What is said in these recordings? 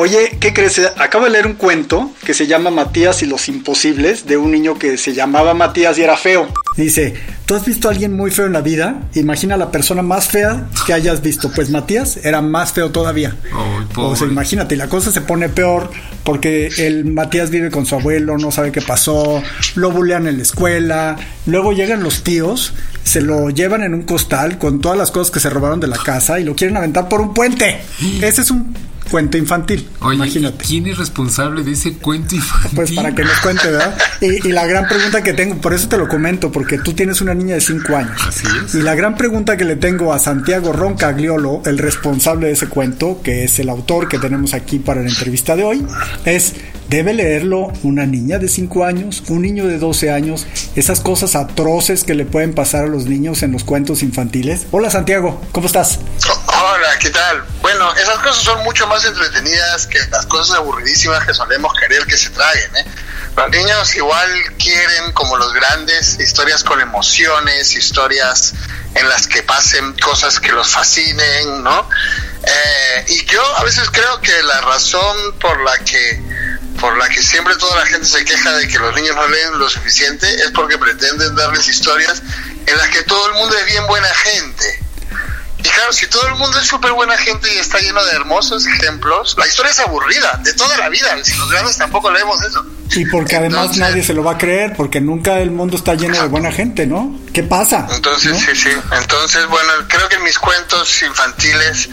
Oye, ¿qué crees? Acabo de leer un cuento que se llama Matías y los Imposibles, de un niño que se llamaba Matías y era feo. Dice, ¿tú has visto a alguien muy feo en la vida? Imagina la persona más fea que hayas visto. Pues Matías era más feo todavía. o sea, imagínate, la cosa se pone peor porque el Matías vive con su abuelo, no sabe qué pasó, lo bulean en la escuela, luego llegan los tíos, se lo llevan en un costal con todas las cosas que se robaron de la casa y lo quieren aventar por un puente. Ese es un cuento infantil. imagínate. ¿Quién es responsable de ese cuento infantil? Pues para que nos cuente, ¿verdad? Y, la gran pregunta que tengo, por eso te lo comento, porque tú tienes una niña de 5 años. Así es. Y la gran pregunta que le tengo a Santiago Roncagliolo, el responsable de ese cuento, que es el autor que tenemos aquí para la entrevista de hoy, es ¿Debe leerlo una niña de 5 años, un niño de 12 años, esas cosas atroces que le pueden pasar a los niños en los cuentos infantiles? Hola Santiago, ¿cómo estás? ¿Qué tal? Bueno, esas cosas son mucho más entretenidas que las cosas aburridísimas que solemos querer que se traigan, ¿eh? Los niños igual quieren, como los grandes, historias con emociones, historias en las que pasen cosas que los fascinen, ¿no? Eh, y yo a veces creo que la razón por la que por la que siempre toda la gente se queja de que los niños no leen lo suficiente es porque pretenden darles historias en las que todo el mundo es bien buena gente. Y claro, si todo el mundo es súper buena gente y está lleno de hermosos ejemplos, la historia es aburrida, de toda la vida. Si los grandes tampoco leemos eso. Y porque además nadie se lo va a creer, porque nunca el mundo está lleno de buena gente, ¿no? ¿Qué pasa? Entonces, sí, sí. Entonces, bueno, creo que en mis cuentos infantiles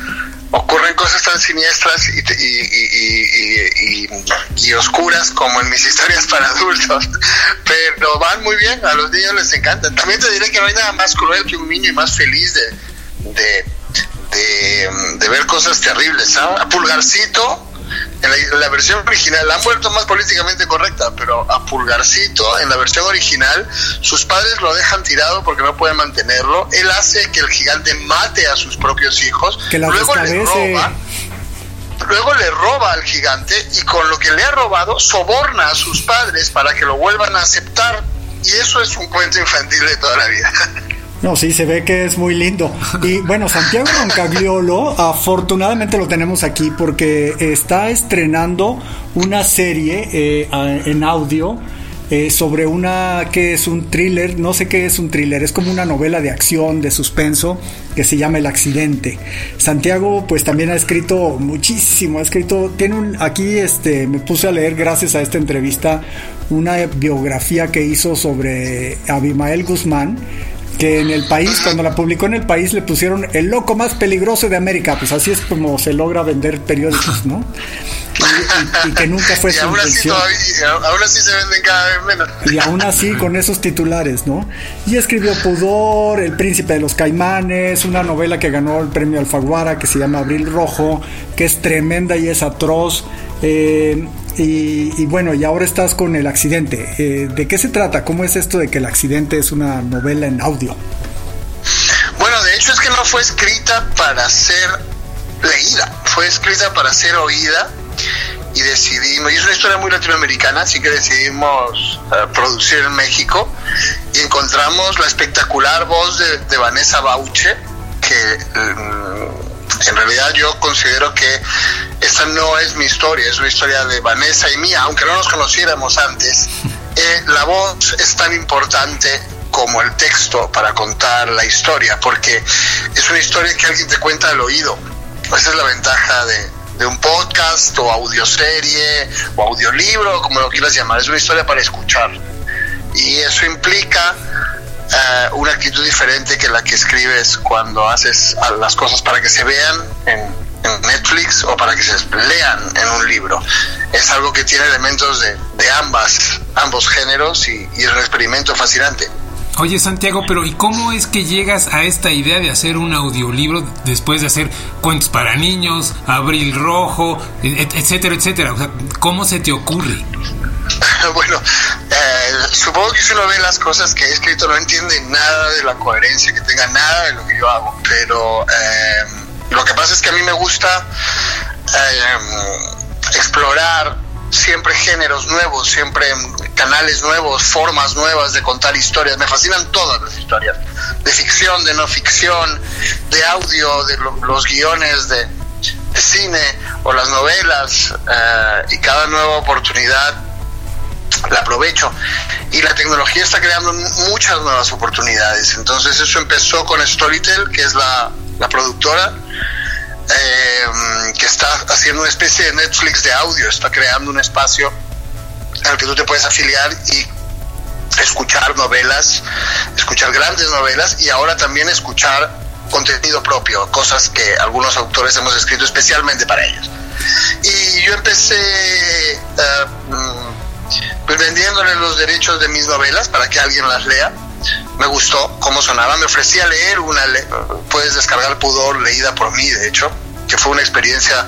ocurren cosas tan siniestras y, y, oscuras como en mis historias para adultos, pero van muy bien, a los niños les encanta. También te diré que no hay nada más cruel que un niño y más feliz de, de, de, ver cosas terribles. A Pulgarcito en la, versión original la han vuelto más políticamente correcta, pero a Pulgarcito en la versión original sus padres lo dejan tirado porque no pueden mantenerlo. Él hace que el gigante mate a sus propios hijos, luego le roba. Luego le roba al gigante y con lo que le ha robado soborna a sus padres para que lo vuelvan a aceptar. Y eso es un cuento infantil de toda la vida. No, sí, se ve que es muy lindo. Y bueno, Santiago Roncagliolo, afortunadamente lo tenemos aquí porque está estrenando una serie eh, en audio eh, sobre una que es un thriller, no sé qué es un thriller, es como una novela de acción, de suspenso, que se llama El accidente. Santiago pues también ha escrito muchísimo, ha escrito, tiene un, aquí este, me puse a leer gracias a esta entrevista una biografía que hizo sobre Abimael Guzmán, que en el país, cuando la publicó en el país, le pusieron el loco más peligroso de América. Pues así es como se logra vender periódicos, ¿no? Y, que nunca fue su intención. aún así se venden cada vez menos. Y aún así con esos titulares, ¿no? Y escribió Pudor, El Príncipe de los Caimanes, una novela que ganó el premio Alfaguara que se llama Abril Rojo, que es tremenda y es atroz. Eh, y, bueno, y ahora estás con el accidente. Eh, ¿De qué se trata? ¿Cómo es esto de que el accidente es una novela en audio? Bueno, de hecho es que no fue escrita para ser leída, fue escrita para ser oída y decidimos, y es una historia muy latinoamericana, así que decidimos eh, producir en México y encontramos la espectacular voz de, Vanessa Bauche, que mm, en realidad yo considero que esta no es mi historia, es una historia de Vanessa y mía, aunque no nos conociéramos antes. Eh, la voz es tan importante como el texto para contar la historia, porque es una historia que alguien te cuenta al oído. Esa es la ventaja de, un podcast o audioserie o audiolibro, como lo quieras llamar. Es una historia para escuchar. Y eso implica eh, una actitud diferente que la que escribes cuando haces las cosas para que se vean en, en Netflix o para que se lean en un libro. Es algo que tiene elementos de, de ambas, ambos géneros y, es un experimento fascinante. Oye Santiago, pero ¿y cómo es que llegas a esta idea de hacer un audiolibro después de hacer cuentos para niños, Abril Rojo, etcétera, etcétera? O sea, ¿cómo se te ocurre? bueno, supongo que si uno ve las cosas que he escrito no entiende nada de la coherencia que tenga nada de lo que yo hago, pero... Eh, lo que pasa es que a mí me gusta explorar siempre géneros nuevos, siempre canales nuevos, formas nuevas de contar historias. Me fascinan todas las historias, de ficción, de no ficción, de audio, de los guiones de, cine o las novelas. Eh, y cada nueva oportunidad la aprovecho. Y la tecnología está creando muchas nuevas oportunidades. Entonces eso empezó con Storytel, que es la, la productora eh, que está haciendo una especie de Netflix de audio, está creando un espacio al que tú te puedes afiliar y escuchar novelas, escuchar grandes novelas y ahora también escuchar contenido propio, cosas que algunos autores hemos escrito especialmente para ellos. Y yo empecé eh, pues vendiéndole los derechos de mis novelas para que alguien las lea. Me gustó cómo sonaba, me ofrecía leer una, puedes descargar Pudor leída por mí, de hecho, que fue una experiencia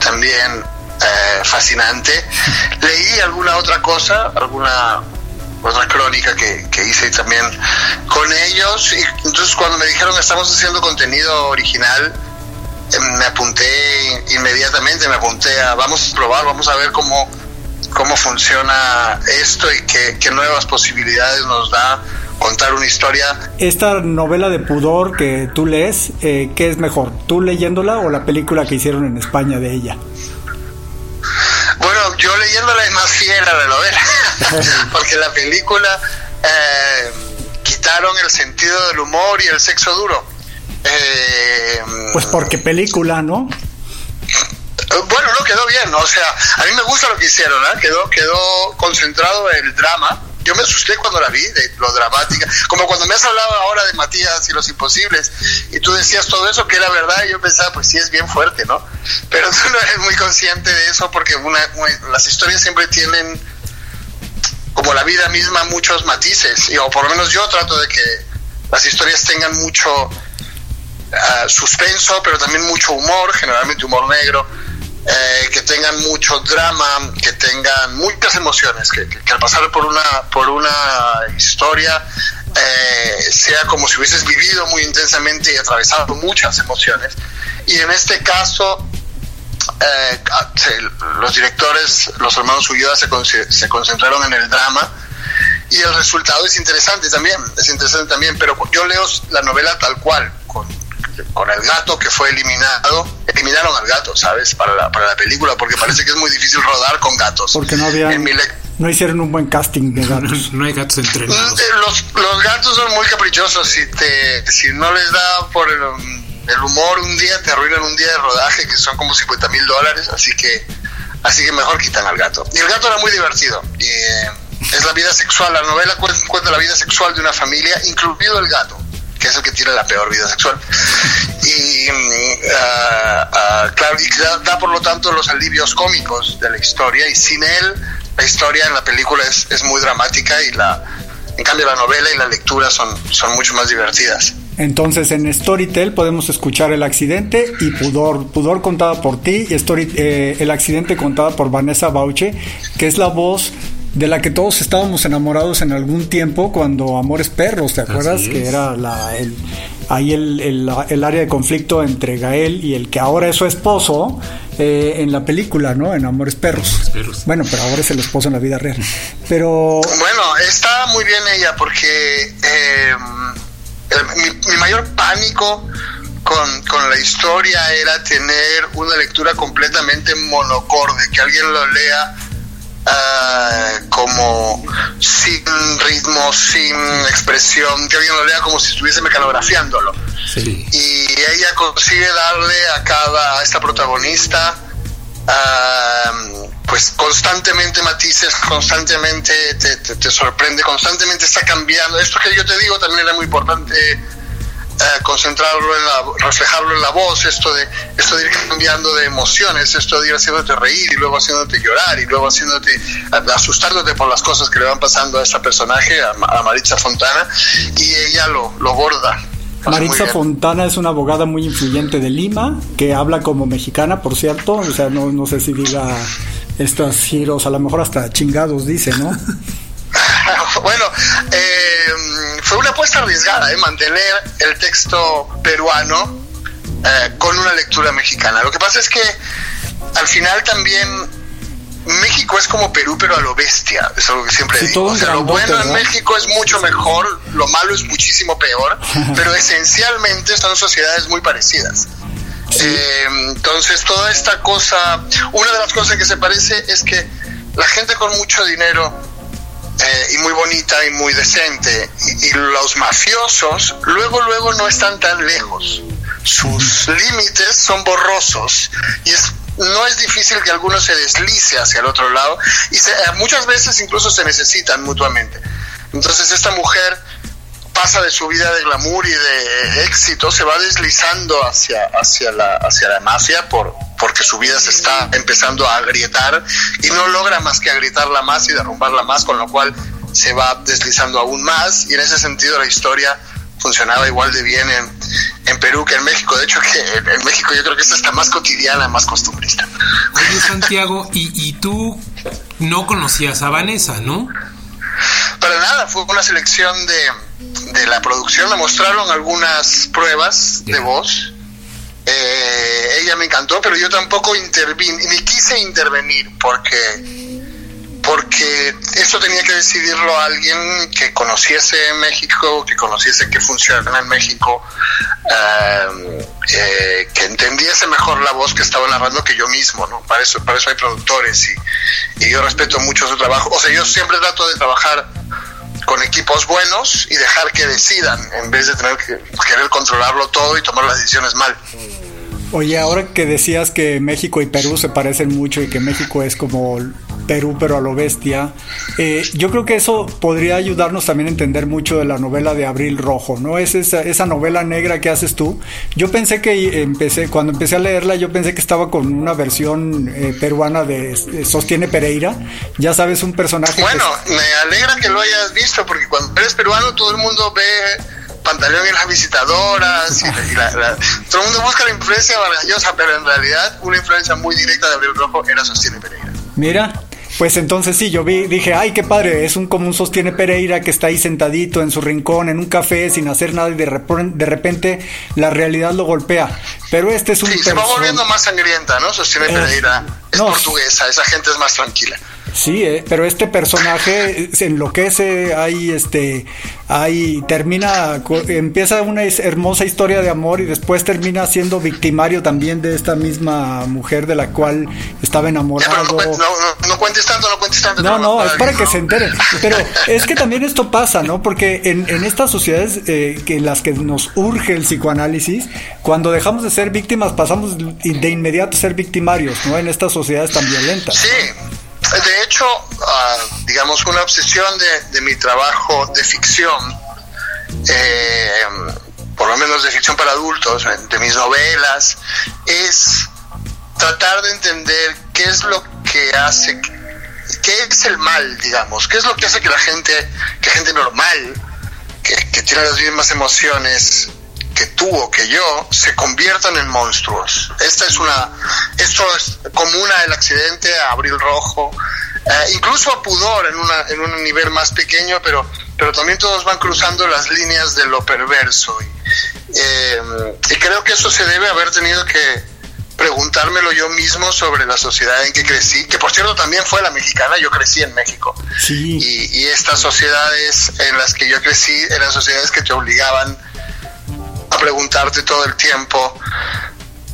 también eh, fascinante. Leí alguna otra cosa, alguna otra crónica que, que hice también con ellos, y entonces cuando me dijeron estamos haciendo contenido original, em, me apunté inmediatamente, me apunté a vamos a probar, vamos a ver cómo, cómo funciona esto y qué, qué nuevas posibilidades nos da contar una historia. Esta novela de pudor que tú lees, eh, ¿qué es mejor? ¿Tú leyéndola o la película que hicieron en España de ella? Bueno, yo leyéndola es más fiel a la novela, porque la película eh, quitaron el sentido del humor y el sexo duro. Eh, pues porque película, ¿no? Bueno, no quedó bien, o sea, a mí me gusta lo que hicieron, ¿eh? quedó, quedó concentrado el drama, yo me asusté cuando la vi, de lo dramática, como cuando me has hablado ahora de Matías y los imposibles, y tú decías todo eso que era verdad, y yo pensaba, pues sí es bien fuerte, ¿no? Pero tú no eres muy consciente de eso porque las historias siempre tienen, como la vida misma, muchos matices, y, o por lo menos yo trato de que las historias tengan mucho ah, suspenso, pero también mucho humor, generalmente humor negro eh, que tengan mucho drama, que tengan muchas emociones, que, al pasar por una, por una historia eh, sea como si hubieses vivido muy intensamente y atravesado muchas emociones. Y en este caso, eh, los directores, los hermanos Ulloa se, se concentraron en el drama y el resultado es interesante también, es interesante también, pero yo leo la novela tal cual, con el gato que fue eliminado, eliminaron al gato, ¿sabes? Para la, para la película, porque parece que es muy difícil rodar con gatos. Porque no había... No hicieron un buen casting de gatos. no hay gatos entrenados. Eh, los, los gatos son muy caprichosos. Si, te, si no les da por el, humor un día, te arruinan un día de rodaje, que son como 50 mil dólares. Así que, así que mejor quitan al gato. Y el gato era muy divertido. Y, eh, es la vida sexual. La novela cuenta la vida sexual de una familia, incluido el gato que es el que tiene la peor vida sexual. Y, y da, por lo tanto los alivios cómicos de la historia, y sin él, la historia en la película es, es muy dramática y la, en cambio la novela y la lectura son, son mucho más divertidas. Entonces en Storytel podemos escuchar el accidente y Pudor, Pudor contada por ti y Story, eh, el accidente contada por Vanessa Bauche, que es la voz de la que todos estábamos enamorados en algún tiempo cuando Amores Perros, ¿te acuerdas? Que era la, el, ahí el, el, área de conflicto entre Gael y el que ahora es su esposo eh, en la película, ¿no? En Amores Perros. Bueno, pero ahora es el esposo en la vida real. Pero... Bueno, está muy bien ella porque eh, mi, mi, mayor pánico con, con la historia era tener una lectura completamente monocorde, que alguien lo lea Ah, como sin ritmo, sin expresión, que alguien lo lea como si estuviese mecanografiándolo. Y ella consigue darle a cada, a esta protagonista, ah, pues constantemente matices, constantemente te, te, sorprende, constantemente está cambiando. Esto que yo te digo también era muy importante eh, concentrarlo en la, reflejarlo en la voz, esto de, esto de ir cambiando de emociones, esto de ir haciéndote reír y luego haciéndote llorar y luego haciéndote, asustándote por las cosas que le van pasando a esta personaje, a, Maritza Fontana, y ella lo, lo borda. Maritza Fontana es una abogada muy influyente de Lima, que habla como mexicana, por cierto, o sea, no, no sé si diga estos giros, a lo mejor hasta chingados dice, ¿no? bueno, eh, fue una apuesta arriesgada, ¿eh? mantener el texto peruano eh, con una lectura mexicana. Lo que pasa es que al final también México es como Perú, pero a lo bestia. Es algo que siempre digo. O sea, lo bueno en México es mucho mejor, lo malo es muchísimo peor, pero esencialmente son sociedades muy parecidas. Eh, entonces, toda esta cosa, una de las cosas que se parece es que la gente con mucho dinero eh, y muy bonita y muy decente, y, los mafiosos, luego, luego no están tan lejos. Sus límites son borrosos y es no es difícil que alguno se deslice hacia el otro lado y se, muchas veces incluso se necesitan mutuamente. Entonces esta mujer pasa de su vida de glamour y de éxito, se va deslizando hacia, hacia, la, hacia la mafia por, porque su vida se está empezando a agrietar y no logra más que agrietarla más y derrumbarla más, con lo cual se va deslizando aún más y en ese sentido la historia funcionaba igual de bien en, en Perú que en México. De hecho, que en, México yo creo que esta está más cotidiana, más costumbrista. Oye, Santiago, y, y tú no conocías a Vanessa, ¿no? Para nada, fue una selección de, de la producción, me mostraron algunas pruebas de voz. Eh, ella me encantó, pero yo tampoco intervine, ni quise intervenir porque porque eso tenía que decidirlo alguien que conociese México, que conociese qué funciona en México, eh, eh, que entendiese mejor la voz que estaba narrando que yo mismo, ¿no? Para eso, para eso hay productores y yo respeto mucho su trabajo. O sea, yo siempre trato de trabajar con equipos buenos y dejar que decidan en vez de tener que querer controlarlo todo y tomar las decisiones mal. Oye, ahora que decías que México y Perú se parecen mucho y que México es como Perú, pero a lo bestia. Eh, yo creo que eso podría ayudarnos también a entender mucho de la novela de Abril Rojo, ¿no? Es esa, esa novela negra que haces tú. Yo pensé que empecé, cuando empecé a leerla, yo pensé que estaba con una versión eh, peruana de, Sostiene Pereira. Ya sabes, un personaje. Bueno, me alegra que lo hayas visto, porque cuando eres peruano, todo el mundo ve Pantaleón y las visitadoras, y todo el mundo busca la influencia maravillosa, pero en realidad una influencia muy directa de Abril Rojo era Sostiene Pereira. Mira, pues entonces sí, yo vi, dije, ay, qué padre, es un como un sostiene Pereira que está ahí sentadito en su rincón, en un café, sin hacer nada, y de, de repente la realidad lo golpea. Pero este es un... Sí, se va volviendo más sangrienta, ¿no? Sostiene eh, Es portuguesa, esa gente es más tranquila. Sí, eh, pero este personaje se enloquece, hay este, ahí termina, empieza una hermosa historia de amor y después termina siendo victimario también de esta misma mujer de la cual estaba enamorado. no, no, cuentes tanto, no No, no, es para que se enteren. Pero es que también esto pasa, ¿no? Porque en, en estas sociedades eh, que en las que nos urge el psicoanálisis, cuando dejamos de ser víctimas pasamos de inmediato a ser victimarios, ¿no? En estas sociedades tan violentas. Sí. De hecho, ah, digamos, una obsesión de, mi trabajo de ficción, eh, por lo menos de ficción para adultos, de mis novelas, es tratar de entender qué es lo que hace, qué es el mal, digamos, qué es lo que hace que la gente, que gente normal, que, que tiene las mismas emociones, que tú o que yo se conviertan en monstruos. Esta es una, esto es común al accidente, a Abril Rojo, eh, incluso a Pudor en, una, en un nivel más pequeño, pero, pero también todos van cruzando las líneas de lo perverso. Eh, y creo que eso se debe haber tenido que preguntármelo yo mismo sobre la sociedad en que crecí, que por cierto también fue la mexicana, yo crecí en México. Sí. Y, y estas sociedades en las que yo crecí eran sociedades que te obligaban a preguntarte todo el tiempo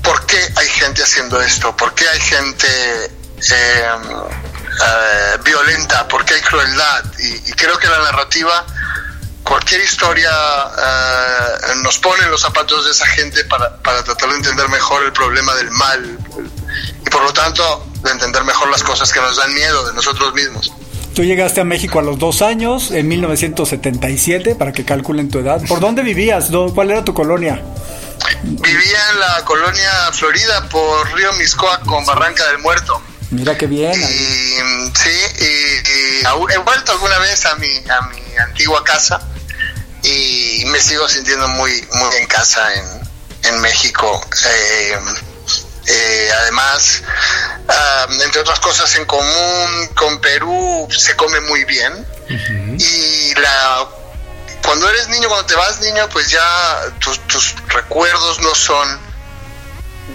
por qué hay gente haciendo esto, por qué hay gente eh, eh, violenta, por qué hay crueldad. Y, creo que la narrativa, cualquier historia eh, nos pone en los zapatos de esa gente para, para tratar de entender mejor el problema del mal y por lo tanto de entender mejor las cosas que nos dan miedo de nosotros mismos. Tú llegaste a México a los dos años, en 1977, para que calculen tu edad. ¿Por dónde vivías? ¿Cuál era tu colonia? Vivía en la colonia Florida por Río Miscoa con Barranca del Muerto. Mira qué bien. Y, sí, y, he vuelto alguna vez a mi, a mi antigua casa y me sigo sintiendo muy, muy en casa en, en México. Eh, eh, además, entre otras cosas en común con Perú, se come muy bien. Y la cuando eres niño, cuando te vas niño, pues ya tus, tus recuerdos no son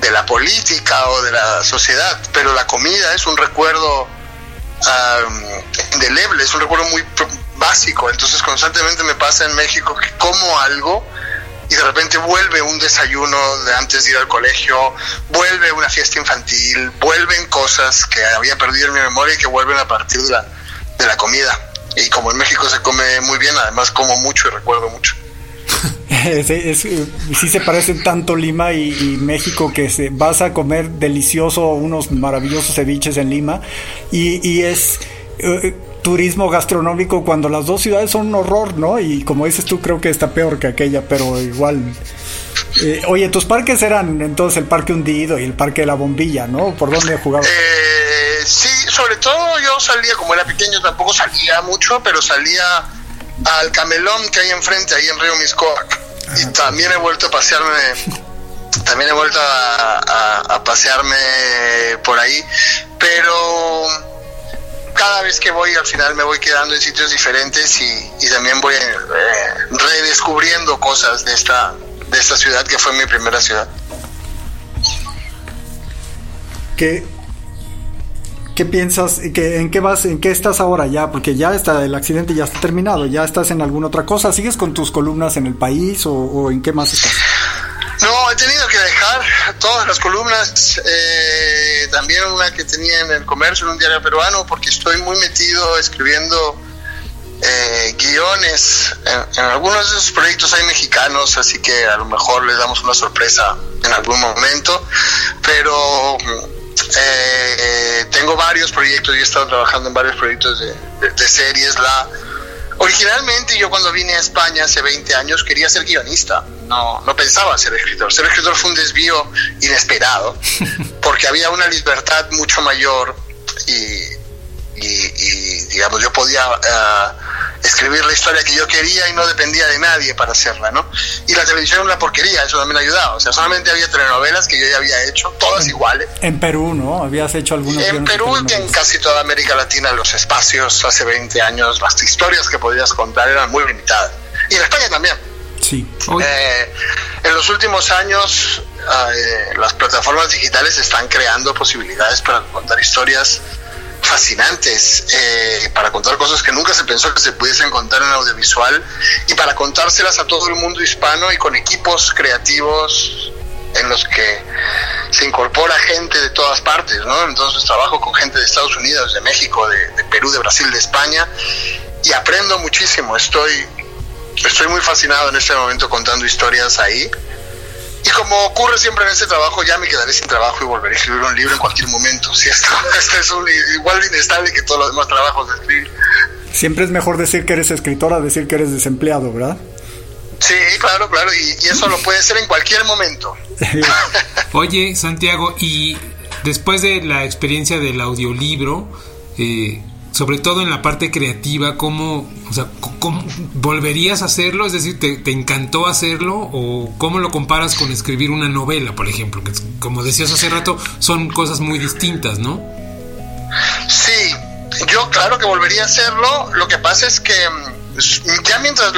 de la política o de la sociedad, pero la comida es un recuerdo indeleble, es un recuerdo muy básico, entonces constantemente me pasa en México que como algo y de repente vuelve un desayuno de antes de ir al colegio, vuelve una fiesta infantil, vuelven cosas que había perdido en mi memoria y que vuelven a partir de la, de la comida. Y como en México se come muy bien, además como mucho y recuerdo mucho. es, sí se parecen tanto Lima y, México que se, vas a comer delicioso unos maravillosos ceviches en Lima y, y es eh, turismo gastronómico cuando las dos ciudades son un horror, ¿no? Y como dices tú, creo que está peor que aquella, pero igual. Eh, oye, tus parques eran entonces el Parque Hundido y el Parque de la Bombilla, ¿no? ¿Por dónde jugabas? Eh, sí, sobre todo yo salía, como era pequeño, tampoco salía mucho, pero salía al camelón que hay enfrente, ahí en Río Miscoac. Y también he vuelto a pasearme, también he vuelto a pasearme por ahí, pero cada vez que voy al final me voy quedando en sitios diferentes y, también voy eh, redescubriendo cosas de esta, de esta ciudad que fue mi primera ciudad. ¿Qué, qué piensas? Que, ¿En qué vas? ¿En qué estás ahora ya? Porque ya está, el accidente ya está terminado. ¿Ya estás en alguna otra cosa? ¿Sigues con tus columnas en el país o, o en qué más estás? No, he tenido que dejar todas las columnas, eh, también una que tenía en el comercio, en un diario peruano, porque estoy muy metido escribiendo eh, guiones. En, algunos de esos proyectos hay mexicanos, así que a lo mejor les damos una sorpresa en algún momento, pero eh, tengo varios proyectos y he estado trabajando en varios proyectos de, de series. La, Originalmente yo cuando vine a España hace 20 años quería ser guionista, no, no pensaba ser escritor. Ser escritor fue un desvío inesperado, porque había una libertad mucho mayor y, y, digamos, yo podía... Uh, escribir la historia que yo quería y no dependía de nadie para hacerla, ¿no? Y la televisión era una porquería, eso también ayudaba. O sea, solamente había telenovelas que yo ya había hecho, todas iguales. En Perú, ¿no? Habías hecho algunas. En Perú y en casi toda América Latina, los espacios hace 20 años, las historias que podías contar eran muy limitadas. Y en España también. Sí. Eh, en los últimos años, eh, las plataformas digitales están creando posibilidades para contar historias fascinantes eh, para contar cosas que nunca se pensó que se pudiesen contar en audiovisual y para contárselas a todo el mundo hispano y con equipos creativos en los que se incorpora gente de todas partes, ¿no? Entonces trabajo con gente de Estados Unidos, de México, de, Perú, de Brasil, de España y aprendo muchísimo. Estoy, estoy muy fascinado en este momento contando historias ahí y como ocurre siempre en este trabajo, ya me quedaré sin trabajo y volveré a escribir un libro en cualquier momento. Si esto, es igual de inestable que todos los demás trabajos de escribir. Siempre es mejor decir que eres escritor a decir que eres desempleado, ¿verdad? Sí, claro, claro, y, eso lo puede ser en cualquier momento. Oye, Santiago, y después de la experiencia del audiolibro, eh, sobre todo en la parte creativa, ¿cómo, o sea, ¿cómo volverías a hacerlo? Es decir, ¿te, encantó hacerlo? ¿O cómo lo comparas con escribir una novela, por ejemplo? Que como decías hace rato, son cosas muy distintas, ¿no? Sí, yo claro que volvería a hacerlo. Lo que pasa es que mm, ya mientras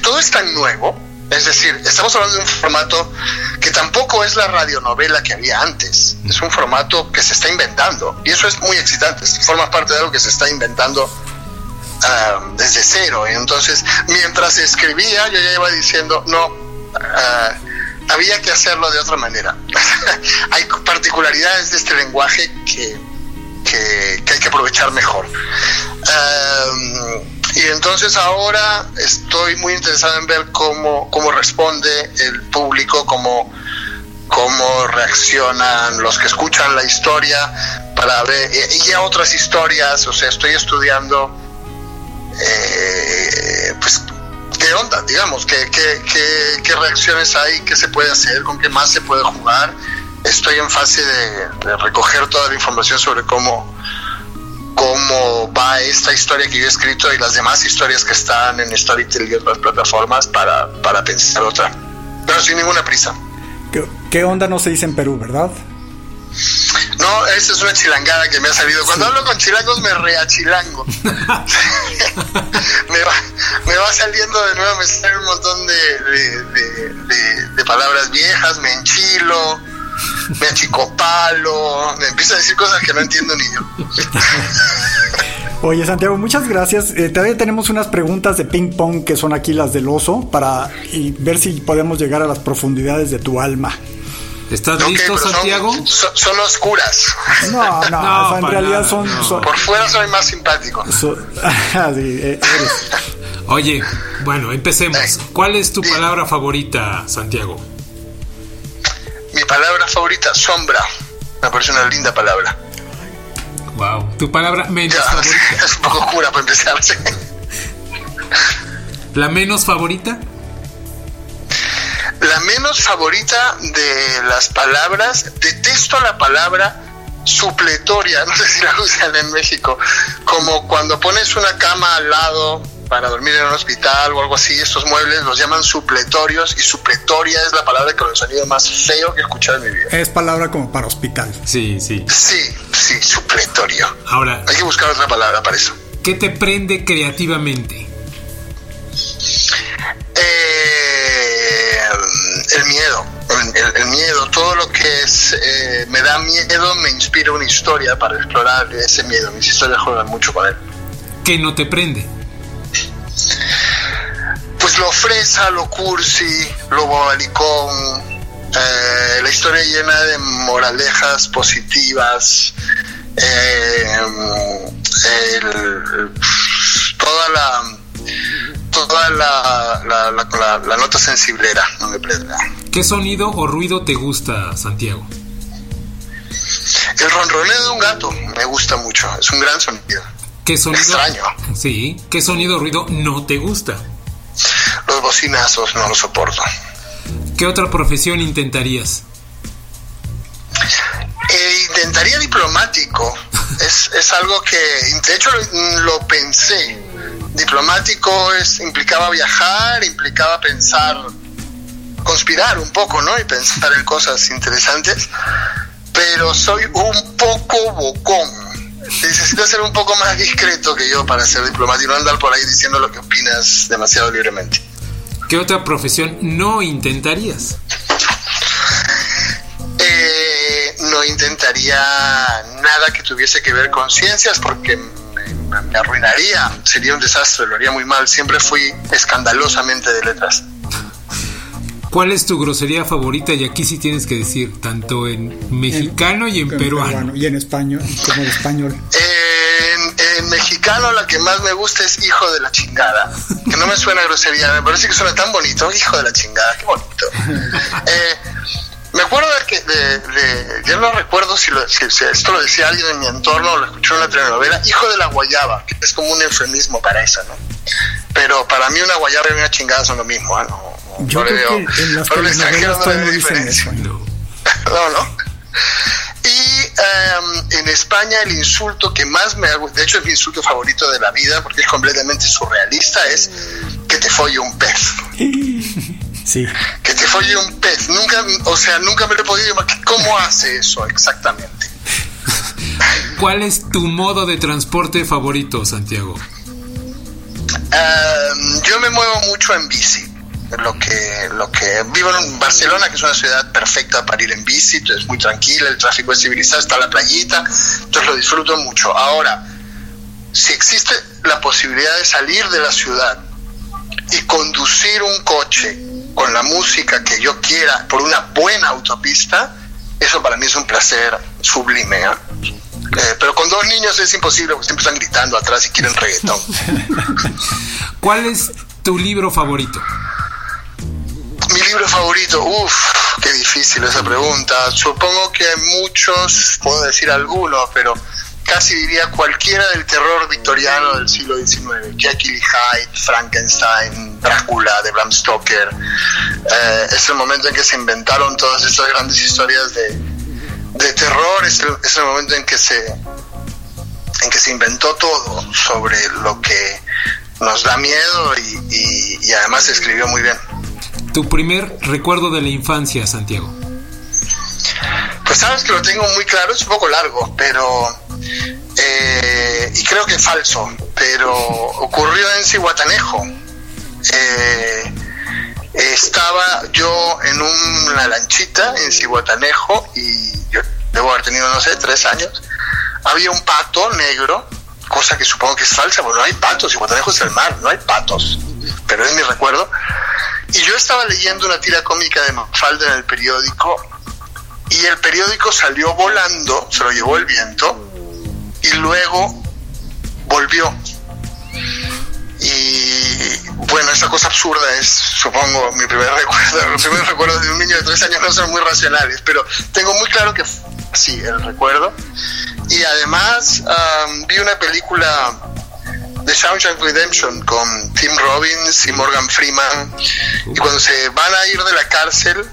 todo es tan nuevo, es decir, estamos hablando de un formato que tampoco es la radionovela que había antes. Es un formato que se está inventando. Y eso es muy excitante. Forma parte de algo que se está inventando ah, desde cero. Entonces, mientras escribía, yo ya iba diciendo, no, ah, había que hacerlo de otra manera. hay particularidades de este lenguaje que, que, hay que aprovechar mejor. Ah, y entonces ahora estoy muy interesado en ver cómo, cómo responde el público, cómo, cómo reaccionan los que escuchan la historia para ver, y a otras historias, o sea, estoy estudiando, eh, pues, qué onda, digamos, qué, qué, qué, qué, reacciones hay, qué se puede hacer, con qué más se puede jugar. Estoy en fase de recoger toda la información sobre cómo cómo va esta historia que yo he escrito y las demás historias que están en Storytel y otras plataformas para, para pensar otra. Pero sin ninguna prisa. ¿Qué, onda no se dice en Perú, verdad? No, esa es una chilangada que me ha salido. Cuando hablo con chilangos me reachilango. me, va, me va saliendo de nuevo, me salen un montón de, de, de palabras viejas, me enchilo me achicopalo, me empieza a decir cosas que no entiendo ni yo. Oye, Santiago, muchas gracias. Eh, todavía tenemos unas preguntas de ping pong que son aquí las del oso para y ver si podemos llegar a las profundidades de tu alma. ¿Estás listo, Santiago? Son, oscuras. No, no, en realidad son, Por fuera soy más simpático. Ah, eh, Oye, bueno, empecemos. ¿Cuál es tu palabra favorita, Santiago? Mi palabra favorita, sombra. Me parece una linda palabra. Wow. ¿Tu palabra menos favorita? Es un poco oscura para empezar. ¿La menos favorita? La menos favorita de las palabras, detesto la palabra supletoria, no sé si la usan en México, como cuando pones una cama al lado para dormir en un hospital o algo así, estos muebles los llaman supletorios y supletoria es la palabra con el sonido más feo que he escuchado en mi vida. Es palabra como para hospital. Sí, sí. Sí, sí, supletorio. Ahora. Hay que buscar otra palabra para eso. ¿Qué te prende creativamente? Eh, el miedo. El, miedo, todo lo que es, eh, me da miedo me inspira una historia para explorar ese miedo. Mis historias juegan mucho con él. ¿Qué no te prende? Lo fresa, lo cursi, lo bobalicón, eh, la historia llena de moralejas positivas, eh, toda la toda la, la, nota sensiblera no me. ¿Qué sonido o ruido te gusta, Santiago? El ronroneo de un gato me gusta mucho, es un gran sonido. ¿Qué sonido? Extraño. Sí. ¿Qué sonido o ruido no te gusta? Los bocinazos no los soporto. ¿Qué otra profesión intentarías? Eh, intentaría diplomático. es, es, algo que, de hecho, lo, pensé. Diplomático es, implicaba viajar, implicaba pensar, conspirar un poco, ¿no? Y pensar en cosas interesantes. Pero soy un poco bocón necesitas ser un poco más discreto que yo para ser diplomático, no andar por ahí diciendo lo que opinas demasiado libremente. ¿Qué otra profesión no intentarías? Eh, no intentaría nada que tuviese que ver con ciencias porque me, me arruinaría, sería un desastre, lo haría muy mal. Siempre fui escandalosamente de letras. ¿Cuál es tu grosería favorita? Y aquí sí tienes que decir, tanto en mexicano y en, peruano. Y en español, como en español. En, mexicano la que más me gusta es hijo de la chingada. Que no me suena grosería, me parece que suena tan bonito. Hijo de la chingada, qué bonito. Eh, me acuerdo de que, de, yo no recuerdo si, esto lo decía alguien en mi entorno o lo escuché en una telenovela, hijo de la guayaba, que es como un eufemismo para eso, ¿no? Pero para mí una guayaba y una chingada son lo mismo, ¿eh? ¿no? Yo creo que en las todavía no dicen eso. No. no, Y em, en España el insulto que más me de hecho es mi insulto favorito de la vida porque es completamente surrealista, es que te folle un pez. Sí. Que te folle un pez. Nunca, o sea, nunca me lo he podido imaginar. ¿Cómo hace eso exactamente? ¿Cuál es tu modo de transporte favorito, Santiago? Em, yo me muevo mucho en bici lo que lo que vivo en Barcelona que es una ciudad perfecta para ir en bici es muy tranquila el tráfico es civilizado está la playita entonces lo disfruto mucho ahora si existe la posibilidad de salir de la ciudad y conducir un coche con la música que yo quiera por una buena autopista eso para mí es un placer sublime ¿eh? Pero con dos niños es imposible porque siempre están gritando atrás y quieren reggaetón ¿cuál es tu libro favorito? Libro favorito, uff, qué difícil esa pregunta. Supongo que muchos, puedo decir algunos, pero casi diría cualquiera del terror victoriano del siglo XIX. Jekyll y Hyde, Frankenstein, Drácula de Bram Stoker. Eh, es el momento en que se inventaron todas estas grandes historias de, de terror, es el, es el momento en que se en que se inventó todo sobre lo que nos da miedo y, y además se escribió muy bien. Tu primer recuerdo de la infancia, Santiago. Pues sabes que lo tengo muy claro, es un poco largo, pero... Eh, y creo que es falso, pero ocurrió en Cihuatanejo. Eh, estaba yo en una lanchita en Cihuatanejo y yo debo haber tenido, no sé, tres años. Había un pato negro, cosa que supongo que es falsa, porque no hay patos, Cihuatanejo es el mar, no hay patos, pero es mi recuerdo. Y yo estaba leyendo una tira cómica de Mafalda en el periódico y el periódico salió volando, se lo llevó el viento y luego volvió. Y bueno, esa cosa absurda es, supongo, mi primer recuerdo. Los primeros recuerdos de un niño de tres años no son muy racionales, pero tengo muy claro que sí, el recuerdo. Y además vi una película de Shawshank Redemption con Tim Robbins y Morgan Freeman. Y cuando se van a ir de la cárcel,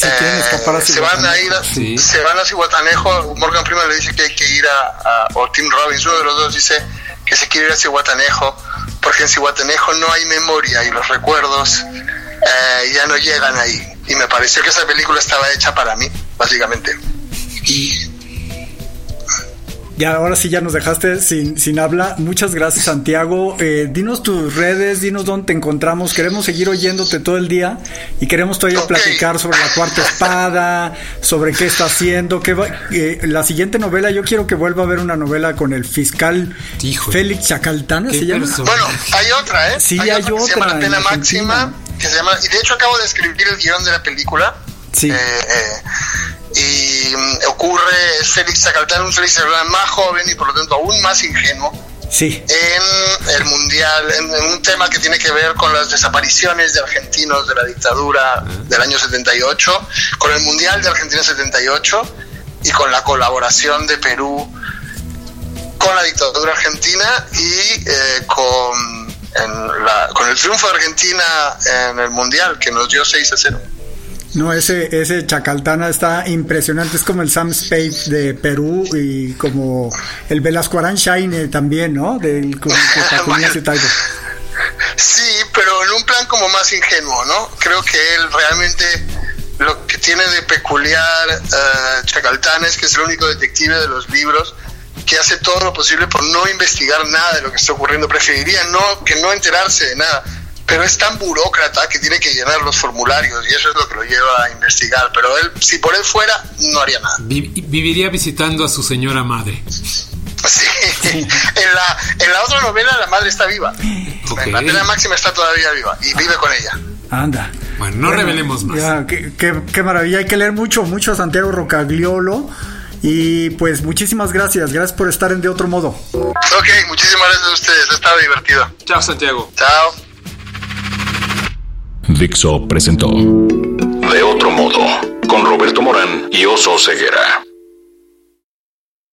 eh, se van a ir, se van a Cihuatanejo. Morgan Freeman le dice que hay que ir a, o Tim Robbins, uno de los dos dice que se quiere ir a Cihuatanejo, porque en Cihuatanejo no hay memoria y los recuerdos eh, ya no llegan ahí. Y me pareció que esa película estaba hecha para mí, básicamente. Y ya, ahora sí ya nos dejaste sin, sin habla. Muchas gracias, Santiago. Eh, dinos tus redes, dinos dónde te encontramos. Queremos seguir oyéndote todo el día y queremos todavía platicar sobre la cuarta espada, sobre qué está haciendo. Qué eh, la siguiente novela, yo quiero que vuelva a ver una novela con el fiscal Félix Chacaltana. ¿se llama? Bueno, hay otra, ¿eh? Sí, hay, otra. se llama La Pena Máxima. Que se llama, y de hecho acabo de escribir el guion de la película. Sí. Eh, eh y mm, ocurre, es Félix Zacaltán, un Félix Zacaltán más joven y por lo tanto aún más ingenuo. Sí. En el mundial, en, un tema que tiene que ver con las desapariciones de argentinos de la dictadura del año 78, con el mundial de Argentina 78 y con la colaboración de Perú con la dictadura argentina y eh, con, con el triunfo de Argentina en el mundial que nos dio 6 a 0. No, ese, ese Chacaltana está impresionante, es como el Sam Spade de Perú y como el Velasco Shine también, ¿no? Del Sí, pero en un plan como más ingenuo, ¿no? Creo que él realmente lo que tiene de peculiar uh, Chacaltana es que es el único detective de los libros que hace todo lo posible por no investigar nada de lo que está ocurriendo. Preferiría no que no enterarse de nada pero es tan burócrata que tiene que llenar los formularios y eso es lo que lo lleva a investigar. Pero él, si por él fuera, no haría nada. viviría visitando a su señora madre. Sí, en la, en la otra novela la madre está viva. En la pena máxima está todavía viva y vive con ella. Anda. Bueno, no revelemos más. qué, qué, maravilla. Hay que leer mucho, mucho a Santiago Rocagliolo. Y pues muchísimas gracias. Gracias por estar en De Otro Modo. Ok, muchísimas gracias a ustedes. Ha estado divertido. Chao, Santiago. Chao. Dixo presentó De otro modo, con Roberto Morán y Oso Ceguera.